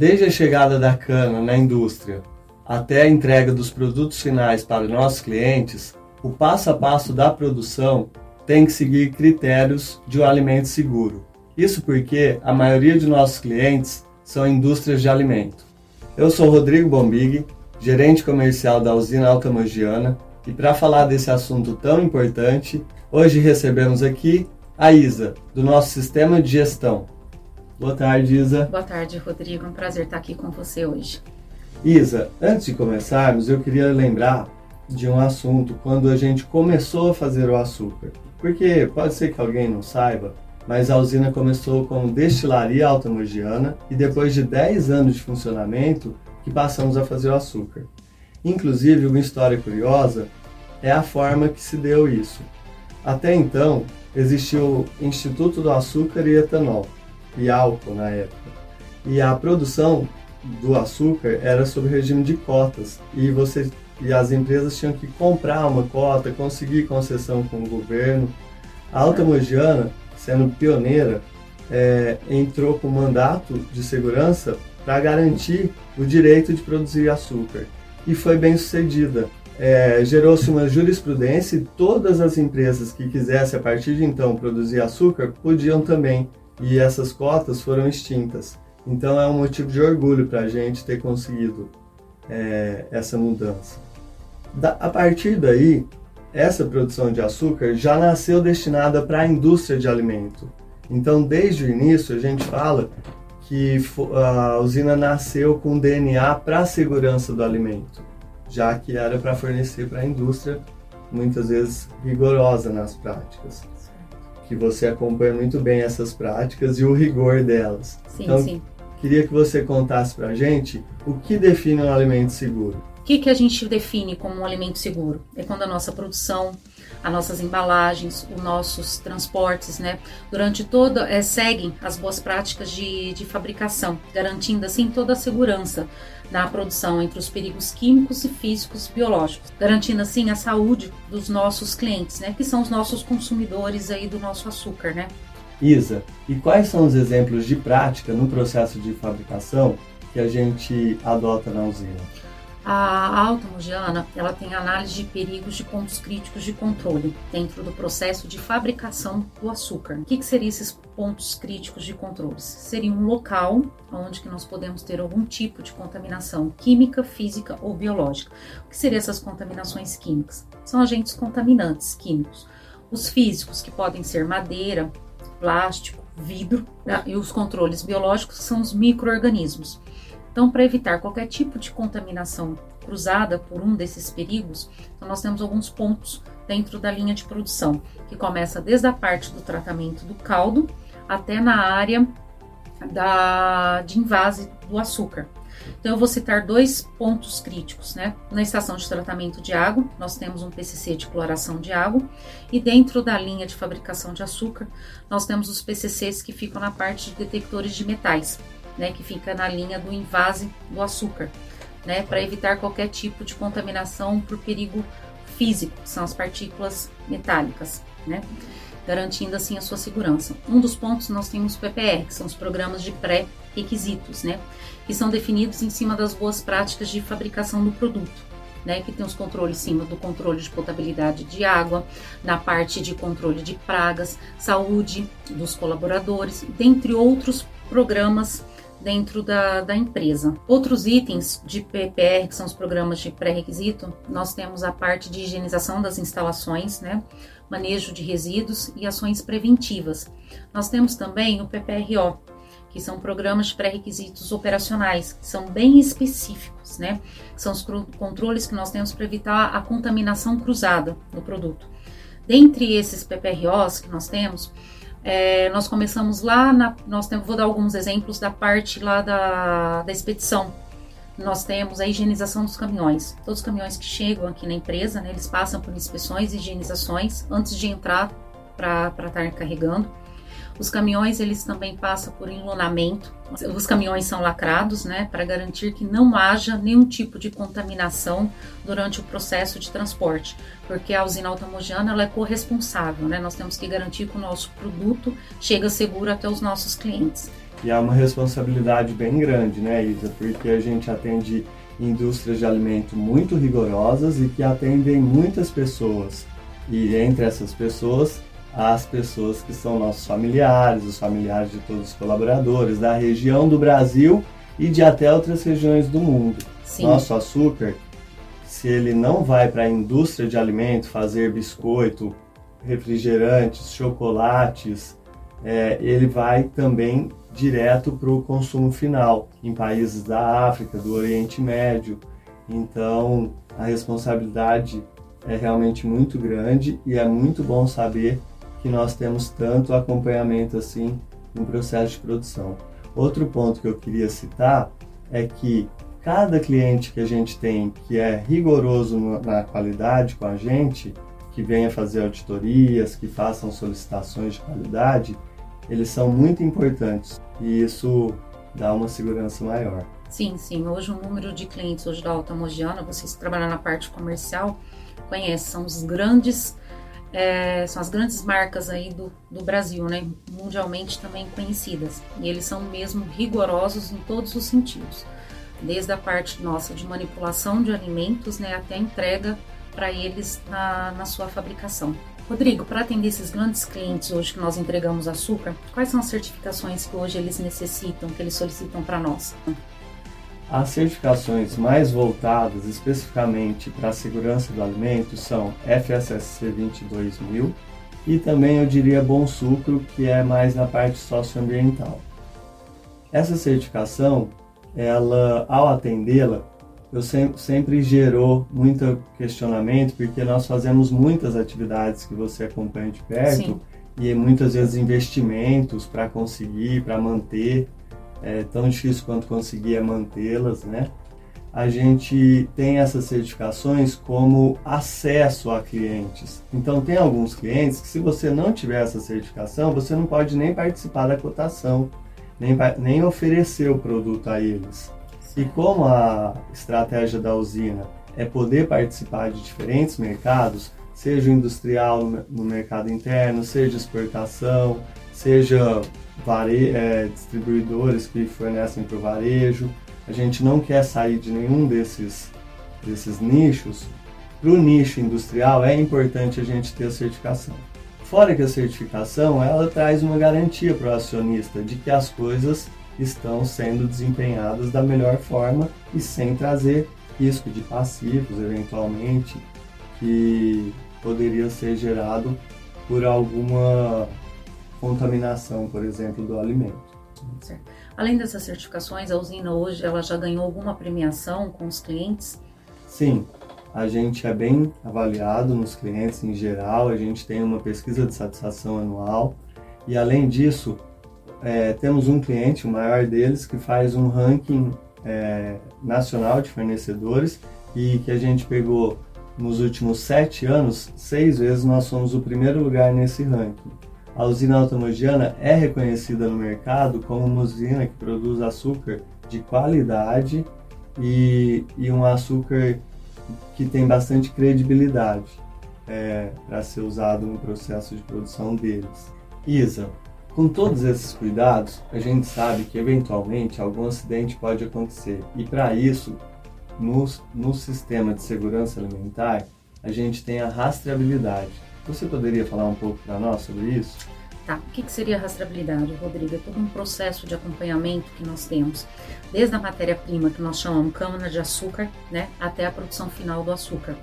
Desde a chegada da cana na indústria até a entrega dos produtos finais para nossos clientes, o passo a passo da produção tem que seguir critérios de um alimento seguro. Isso porque a maioria de nossos clientes são indústrias de alimento. Eu sou Rodrigo Bombig, gerente comercial da usina Alta Mogiana, e para falar desse assunto tão importante, hoje recebemos aqui a Isa, do nosso sistema de gestão. Boa tarde, Isa. Boa tarde, Rodrigo. É um prazer estar aqui com você hoje. Isa, antes de começarmos, eu queria lembrar de um assunto quando a gente começou a fazer o açúcar. Porque pode ser que alguém não saiba, mas a usina começou como destilaria altamogiana e depois de 10 anos de funcionamento que passamos a fazer o açúcar. Inclusive, uma história curiosa é a forma que se deu isso. Até então, existiu o Instituto do Açúcar e Etanol, e álcool na época. E a produção do açúcar era sob regime de cotas e você e as empresas tinham que comprar uma cota, conseguir concessão com o governo. A Alta Mogiana, sendo pioneira, é, entrou com mandato de segurança para garantir o direito de produzir açúcar e foi bem sucedida. É, Gerou-se uma jurisprudência e todas as empresas que quisessem a partir de então produzir açúcar podiam também e essas cotas foram extintas. Então é um motivo de orgulho para a gente ter conseguido é, essa mudança. Da, a partir daí, essa produção de açúcar já nasceu destinada para a indústria de alimento. Então, desde o início, a gente fala que a usina nasceu com DNA para a segurança do alimento, já que era para fornecer para a indústria, muitas vezes rigorosa nas práticas. Que você acompanha muito bem essas práticas e o rigor delas. Sim, então, sim. Queria que você contasse para a gente o que define um alimento seguro. O que, que a gente define como um alimento seguro? É quando a nossa produção, as nossas embalagens, os nossos transportes, né, durante toda, é, seguem as boas práticas de, de fabricação, garantindo assim toda a segurança na produção entre os perigos químicos e físicos biológicos, garantindo assim a saúde dos nossos clientes, né, que são os nossos consumidores aí do nosso açúcar, né. Isa, e quais são os exemplos de prática no processo de fabricação que a gente adota na usina? A alta mogiana, ela tem análise de perigos de pontos críticos de controle dentro do processo de fabricação do açúcar. O que, que seriam esses pontos críticos de controle? Seria um local onde que nós podemos ter algum tipo de contaminação química, física ou biológica. O que seriam essas contaminações químicas? São agentes contaminantes químicos. Os físicos, que podem ser madeira, plástico, vidro, né? e os controles biológicos são os micro-organismos. Então, para evitar qualquer tipo de contaminação cruzada por um desses perigos, então nós temos alguns pontos dentro da linha de produção, que começa desde a parte do tratamento do caldo até na área da, de invase do açúcar. Então, eu vou citar dois pontos críticos, né? Na estação de tratamento de água, nós temos um PCC de cloração de água, e dentro da linha de fabricação de açúcar, nós temos os PCCs que ficam na parte de detectores de metais, né? Que fica na linha do invase do açúcar, né? Para evitar qualquer tipo de contaminação por perigo físico, que são as partículas metálicas, né? Garantindo assim a sua segurança. Um dos pontos nós temos o PPR, que são os programas de pré-requisitos, né? que são definidos em cima das boas práticas de fabricação do produto. Né, que tem os controles em cima do controle de potabilidade de água, na parte de controle de pragas, saúde dos colaboradores, dentre outros programas dentro da, da empresa. Outros itens de PPR, que são os programas de pré-requisito, nós temos a parte de higienização das instalações, né, manejo de resíduos e ações preventivas. Nós temos também o PPRO, que são programas de pré-requisitos operacionais, que são bem específicos, né? São os controles que nós temos para evitar a contaminação cruzada do produto. Dentre esses PPROs que nós temos, é, nós começamos lá, na, nós temos, vou dar alguns exemplos da parte lá da, da expedição. Nós temos a higienização dos caminhões. Todos os caminhões que chegam aqui na empresa, né, eles passam por inspeções e higienizações antes de entrar para estar carregando. Os caminhões eles também passam por enlonamento. Os caminhões são lacrados, né, para garantir que não haja nenhum tipo de contaminação durante o processo de transporte, porque a usina automogiana ela é corresponsável, né? Nós temos que garantir que o nosso produto chega seguro até os nossos clientes. E é uma responsabilidade bem grande, né, Isa? Porque a gente atende indústrias de alimento muito rigorosas e que atendem muitas pessoas. E entre essas pessoas, as pessoas que são nossos familiares, os familiares de todos os colaboradores da região do Brasil e de até outras regiões do mundo. Sim. Nosso açúcar, se ele não vai para a indústria de alimento fazer biscoito, refrigerantes, chocolates, é, ele vai também direto para o consumo final em países da África, do Oriente Médio. Então, a responsabilidade é realmente muito grande e é muito bom saber que nós temos tanto acompanhamento assim no processo de produção. Outro ponto que eu queria citar é que cada cliente que a gente tem que é rigoroso na qualidade com a gente, que venha fazer auditorias, que façam solicitações de qualidade, eles são muito importantes e isso dá uma segurança maior. Sim, sim. Hoje o número de clientes hoje da Alta Mogiana, vocês que trabalham na parte comercial, conhecem, são os grandes, é, são as grandes marcas aí do, do Brasil, né? Mundialmente também conhecidas. E eles são mesmo rigorosos em todos os sentidos. Desde a parte nossa de manipulação de alimentos, né, até a entrega para eles na, na sua fabricação. Rodrigo, para atender esses grandes clientes hoje que nós entregamos açúcar, quais são as certificações que hoje eles necessitam, que eles solicitam para nós? As certificações mais voltadas especificamente para a segurança do alimento são FSSC 22000 e também eu diria Bom Sucro, que é mais na parte socioambiental. Essa certificação, ela ao atendê-la, eu sempre, sempre gerou muito questionamento, porque nós fazemos muitas atividades que você acompanha de perto Sim. e muitas vezes investimentos para conseguir, para manter. É tão difícil quanto conseguir é mantê-las, né? A gente tem essas certificações como acesso a clientes. Então, tem alguns clientes que, se você não tiver essa certificação, você não pode nem participar da cotação, nem, nem oferecer o produto a eles. E como a estratégia da usina é poder participar de diferentes mercados, seja industrial no mercado interno, seja exportação, seja vare, é, distribuidores que fornecem para o varejo, a gente não quer sair de nenhum desses, desses nichos. Para o nicho industrial é importante a gente ter a certificação. Fora que a certificação ela traz uma garantia para o acionista de que as coisas estão sendo desempenhadas da melhor forma e sem trazer risco de passivos, eventualmente, que poderia ser gerado por alguma contaminação, por exemplo, do alimento. Certo. Além dessas certificações, a usina hoje ela já ganhou alguma premiação com os clientes? Sim, a gente é bem avaliado nos clientes em geral, a gente tem uma pesquisa de satisfação anual e além disso, é, temos um cliente, o maior deles, que faz um ranking é, nacional de fornecedores e que a gente pegou nos últimos sete anos, seis vezes nós fomos o primeiro lugar nesse ranking. A usina automogiana é reconhecida no mercado como uma usina que produz açúcar de qualidade e, e um açúcar que tem bastante credibilidade é, para ser usado no processo de produção deles. Isa, com todos esses cuidados, a gente sabe que eventualmente algum acidente pode acontecer e para isso, no, no sistema de segurança alimentar, a gente tem a rastreabilidade. Você poderia falar um pouco para nós sobre isso? Tá. O que, seria rastreabilidade, Rodrigo? É todo um processo de acompanhamento que nós temos, desde a matéria-prima que nós chamamos cana de açúcar, né, até a produção final do açúcar.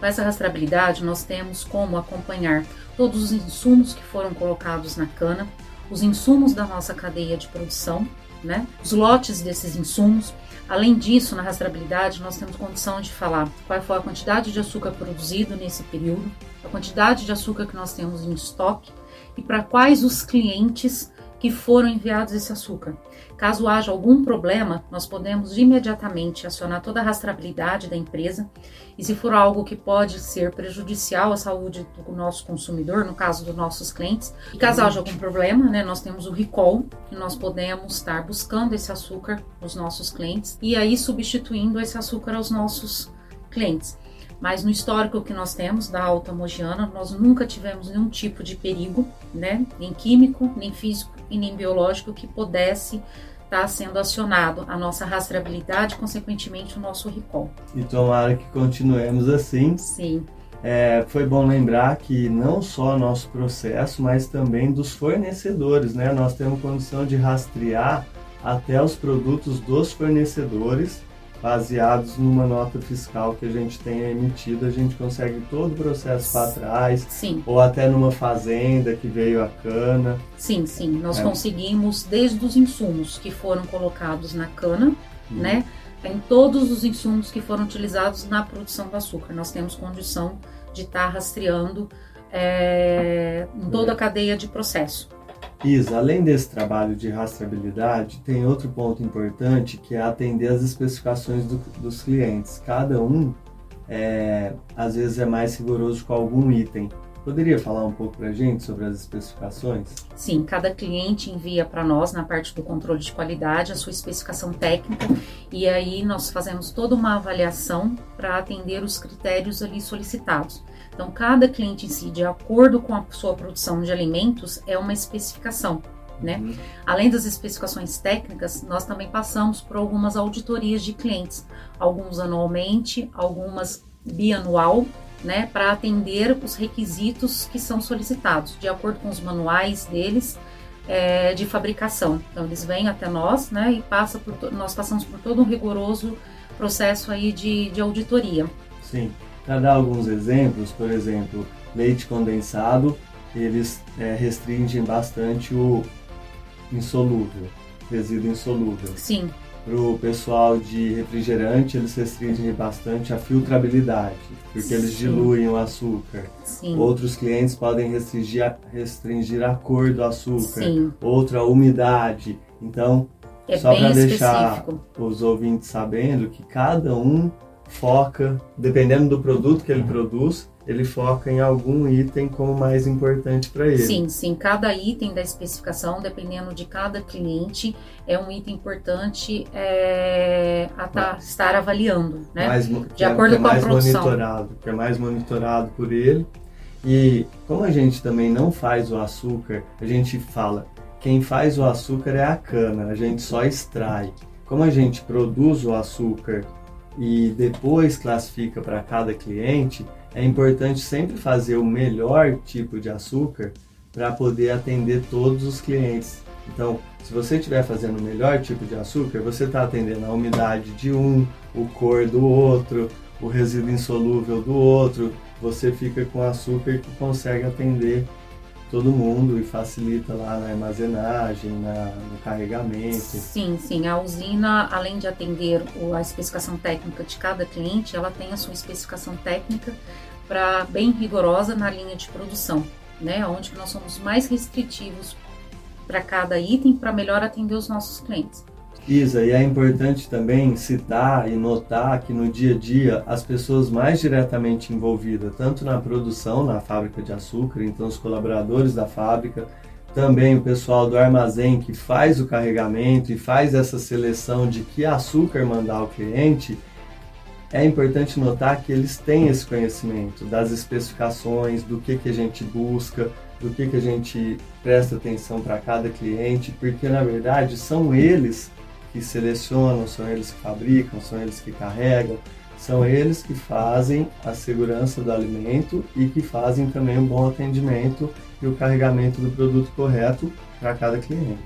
Com essa rastreabilidade, nós temos como acompanhar todos os insumos que foram colocados na cana, os insumos da nossa cadeia de produção, né? os lotes desses insumos. Além disso, na rastreabilidade, nós temos condição de falar qual foi a quantidade de açúcar produzido nesse período, a quantidade de açúcar que nós temos em estoque e para quais os clientes que foram enviados esse açúcar. Caso haja algum problema, nós podemos imediatamente acionar toda a rastreabilidade da empresa e se for algo que pode ser prejudicial à saúde do nosso consumidor, no caso dos nossos clientes, e caso haja algum problema, né, nós temos o recall, que nós podemos estar buscando esse açúcar nos nossos clientes e aí substituindo esse açúcar aos nossos clientes. Mas no histórico que nós temos da Alta Mogiana, nós nunca tivemos nenhum tipo de perigo, né? Nem químico, nem físico e nem biológico que pudesse estar tá sendo acionado a nossa rastreabilidade, consequentemente o nosso recall. E tomara que continuemos assim. Sim. É, foi bom lembrar que não só nosso processo, mas também dos fornecedores, né? Nós temos condição de rastrear até os produtos dos fornecedores baseados numa nota fiscal que a gente tenha emitido, a gente consegue todo o processo para trás, sim. ou até numa fazenda que veio a cana. Sim, sim, nós é. conseguimos desde os insumos que foram colocados na cana, hum. né, em todos os insumos que foram utilizados na produção do açúcar, nós temos condição de estar tá rastreando é, toda a cadeia de processo. Isa, além desse trabalho de rastreabilidade, tem outro ponto importante que é atender as especificações do, dos clientes. Cada um, é, às vezes, é mais rigoroso com algum item. Poderia falar um pouco para a gente sobre as especificações? Sim, cada cliente envia para nós, na parte do controle de qualidade, a sua especificação técnica e aí nós fazemos toda uma avaliação para atender os critérios ali solicitados. Então, cada cliente em si, de acordo com a sua produção de alimentos, é uma especificação. Né? Uhum. Além das especificações técnicas, nós também passamos por algumas auditorias de clientes, alguns anualmente, algumas bianual, né, para atender os requisitos que são solicitados, de acordo com os manuais deles é, de fabricação. Então eles vêm até nós, né, e passa por nós passamos por todo um rigoroso processo aí de, de auditoria. Sim. Para dar alguns exemplos, por exemplo, leite condensado, eles é, restringem bastante o insolúvel, resíduo insolúvel. Sim. Para o pessoal de refrigerante, eles restringem bastante a filtrabilidade, porque Sim. eles diluem o açúcar. Sim. Outros clientes podem restringir a, restringir a cor do açúcar, Sim. outra a umidade. Então, é só para deixar os ouvintes sabendo que cada um foca, dependendo do produto que ele produz, ele foca em algum item como mais importante para ele. Sim, sim. Cada item da especificação, dependendo de cada cliente, é um item importante é, a tá, estar avaliando, né? Mais, de acordo é, com a produção. Monitorado, que é mais monitorado por ele. E como a gente também não faz o açúcar, a gente fala, quem faz o açúcar é a cana, a gente só extrai. Como a gente produz o açúcar e depois classifica para cada cliente, é importante sempre fazer o melhor tipo de açúcar para poder atender todos os clientes. Então, se você estiver fazendo o melhor tipo de açúcar, você está atendendo a umidade de um, o cor do outro, o resíduo insolúvel do outro. Você fica com açúcar que consegue atender todo mundo e facilita lá na armazenagem, na, no carregamento. Sim, sim. A usina, além de atender a especificação técnica de cada cliente, ela tem a sua especificação técnica para bem rigorosa na linha de produção, né? Onde nós somos mais restritivos para cada item para melhor atender os nossos clientes. Isa, e é importante também citar e notar que no dia a dia as pessoas mais diretamente envolvidas, tanto na produção, na fábrica de açúcar, então os colaboradores da fábrica, também o pessoal do armazém que faz o carregamento e faz essa seleção de que açúcar mandar ao cliente, é importante notar que eles têm esse conhecimento das especificações, do que, que a gente busca, do que, que a gente presta atenção para cada cliente, porque na verdade são eles que selecionam, são eles que fabricam, são eles que carregam, são eles que fazem a segurança do alimento e que fazem também um bom atendimento e o carregamento do produto correto para cada cliente.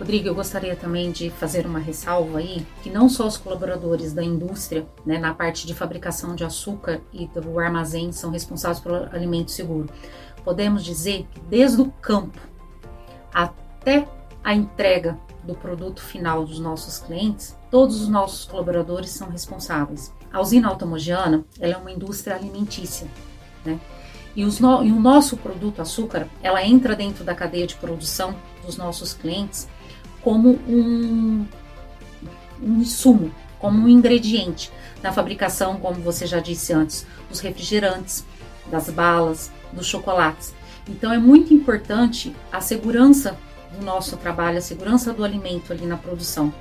Rodrigo, eu gostaria também de fazer uma ressalva aí, que não só os colaboradores da indústria, né, na parte de fabricação de açúcar e do armazém são responsáveis pelo alimento seguro. Podemos dizer que desde o campo até a entrega do produto final dos nossos clientes, todos os nossos colaboradores são responsáveis. A usina automogiana é uma indústria alimentícia, né? E, no, e o nosso produto açúcar, ela entra dentro da cadeia de produção dos nossos clientes como um, um insumo, como um ingrediente na fabricação, como você já disse antes, dos refrigerantes, das balas, dos chocolates. Então é muito importante a segurança do nosso trabalho, a segurança do alimento ali na produção.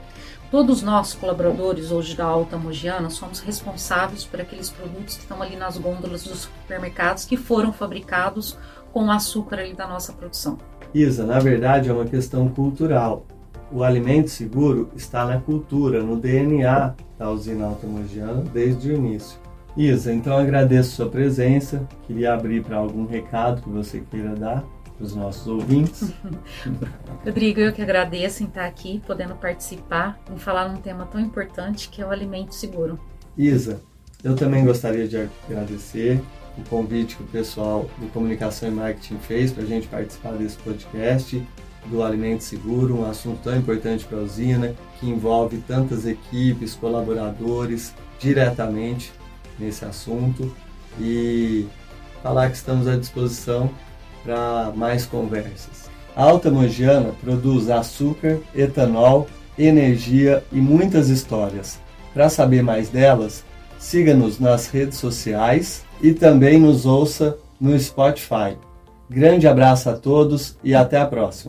Todos nós, colaboradores hoje da Alta Mogiana, somos responsáveis por aqueles produtos que estão ali nas gôndolas dos supermercados que foram fabricados com açúcar ali da nossa produção. Isa, na verdade é uma questão cultural. O alimento seguro está na cultura, no DNA da usina automogiana desde o início. Isa, então agradeço sua presença. Queria abrir para algum recado que você queira dar para os nossos ouvintes. Rodrigo, eu que agradeço em estar aqui, podendo participar, em falar num tema tão importante que é o alimento seguro. Isa, eu também gostaria de agradecer o convite que o pessoal do Comunicação e Marketing fez para a gente participar desse podcast do Alimento Seguro, um assunto tão importante para a usina, que envolve tantas equipes, colaboradores diretamente nesse assunto e falar que estamos à disposição para mais conversas. A Alta Mogiana produz açúcar, etanol, energia e muitas histórias. Para saber mais delas, siga-nos nas redes sociais e também nos ouça no Spotify. Grande abraço a todos e até a próxima.